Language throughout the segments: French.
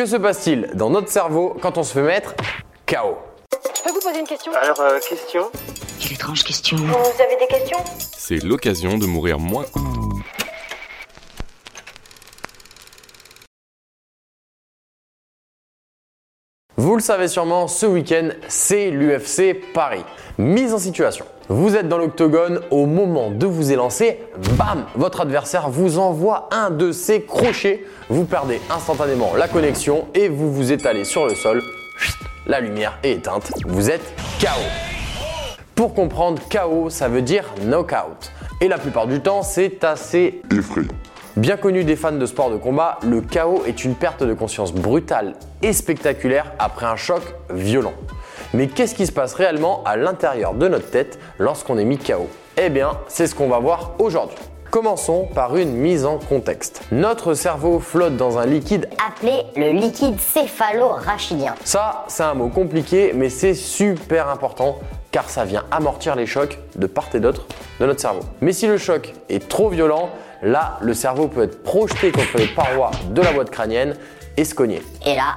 Que se passe-t-il dans notre cerveau quand on se fait mettre KO Je peux vous poser une question? Alors, euh, question? Quelle étrange question. Vous avez des questions? C'est l'occasion de mourir moins. Vous le savez sûrement, ce week-end, c'est l'UFC Paris. Mise en situation. Vous êtes dans l'octogone, au moment de vous élancer, bam, votre adversaire vous envoie un de ses crochets. Vous perdez instantanément la connexion et vous vous étalez sur le sol. La lumière est éteinte. Vous êtes KO. Pour comprendre, KO, ça veut dire knockout. Et la plupart du temps, c'est assez Effrayant. Bien connu des fans de sport de combat, le KO est une perte de conscience brutale et spectaculaire après un choc violent. Mais qu'est-ce qui se passe réellement à l'intérieur de notre tête lorsqu'on est mis KO Eh bien, c'est ce qu'on va voir aujourd'hui. Commençons par une mise en contexte. Notre cerveau flotte dans un liquide appelé le liquide céphalo-rachidien. Ça, c'est un mot compliqué, mais c'est super important car ça vient amortir les chocs de part et d'autre de notre cerveau. Mais si le choc est trop violent, là, le cerveau peut être projeté contre les parois de la boîte crânienne et se cogner. Et là,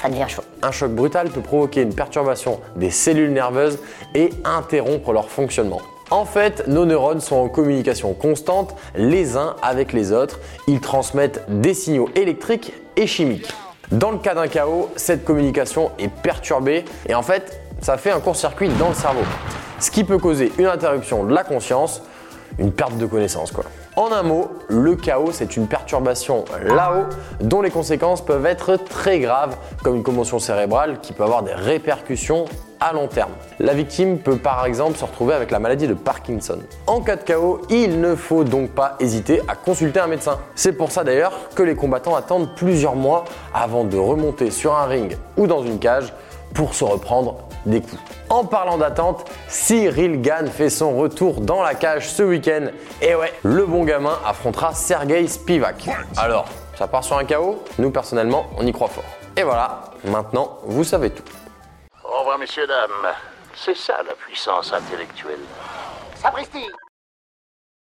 ça devient chaud. Un choc brutal peut provoquer une perturbation des cellules nerveuses et interrompre leur fonctionnement. En fait, nos neurones sont en communication constante les uns avec les autres. Ils transmettent des signaux électriques et chimiques. Dans le cas d'un chaos, cette communication est perturbée et en fait, ça fait un court-circuit dans le cerveau. Ce qui peut causer une interruption de la conscience, une perte de connaissance quoi. En un mot, le chaos c'est une perturbation là-haut dont les conséquences peuvent être très graves comme une commotion cérébrale qui peut avoir des répercussions à long terme. La victime peut par exemple se retrouver avec la maladie de Parkinson. En cas de chaos, il ne faut donc pas hésiter à consulter un médecin. C'est pour ça d'ailleurs que les combattants attendent plusieurs mois avant de remonter sur un ring ou dans une cage pour se reprendre des coups. En parlant d'attente, Cyril Gann fait son retour dans la cage ce week-end. Et ouais, le bon gamin affrontera Sergei Spivak. Alors, ça part sur un KO Nous personnellement, on y croit fort. Et voilà, maintenant vous savez tout. Au revoir, messieurs, dames. C'est ça la puissance intellectuelle. Sapristi